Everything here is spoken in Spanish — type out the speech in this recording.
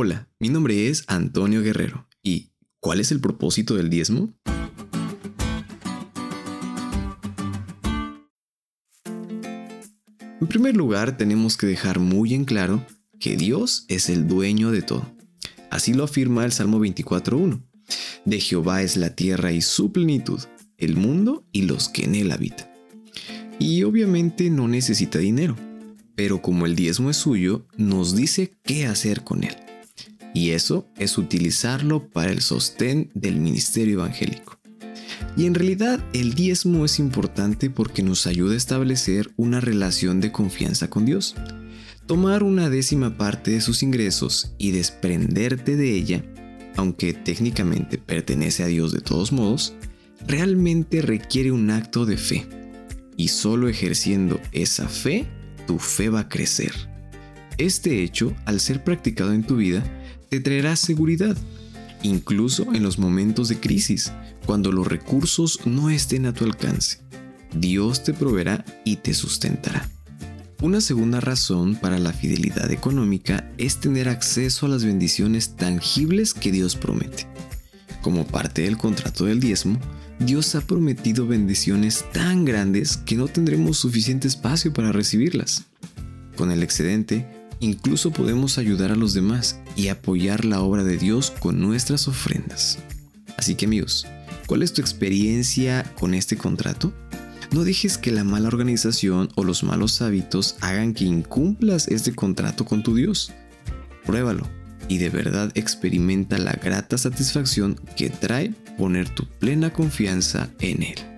Hola, mi nombre es Antonio Guerrero y ¿cuál es el propósito del diezmo? En primer lugar, tenemos que dejar muy en claro que Dios es el dueño de todo. Así lo afirma el Salmo 24.1. De Jehová es la tierra y su plenitud, el mundo y los que en él habitan. Y obviamente no necesita dinero, pero como el diezmo es suyo, nos dice qué hacer con él. Y eso es utilizarlo para el sostén del ministerio evangélico. Y en realidad el diezmo es importante porque nos ayuda a establecer una relación de confianza con Dios. Tomar una décima parte de sus ingresos y desprenderte de ella, aunque técnicamente pertenece a Dios de todos modos, realmente requiere un acto de fe. Y solo ejerciendo esa fe, tu fe va a crecer. Este hecho, al ser practicado en tu vida, te traerá seguridad, incluso en los momentos de crisis, cuando los recursos no estén a tu alcance. Dios te proveerá y te sustentará. Una segunda razón para la fidelidad económica es tener acceso a las bendiciones tangibles que Dios promete. Como parte del contrato del diezmo, Dios ha prometido bendiciones tan grandes que no tendremos suficiente espacio para recibirlas. Con el excedente, incluso podemos ayudar a los demás y apoyar la obra de Dios con nuestras ofrendas. Así que amigos, ¿cuál es tu experiencia con este contrato? No dejes que la mala organización o los malos hábitos hagan que incumplas este contrato con tu Dios. Pruébalo y de verdad experimenta la grata satisfacción que trae poner tu plena confianza en Él.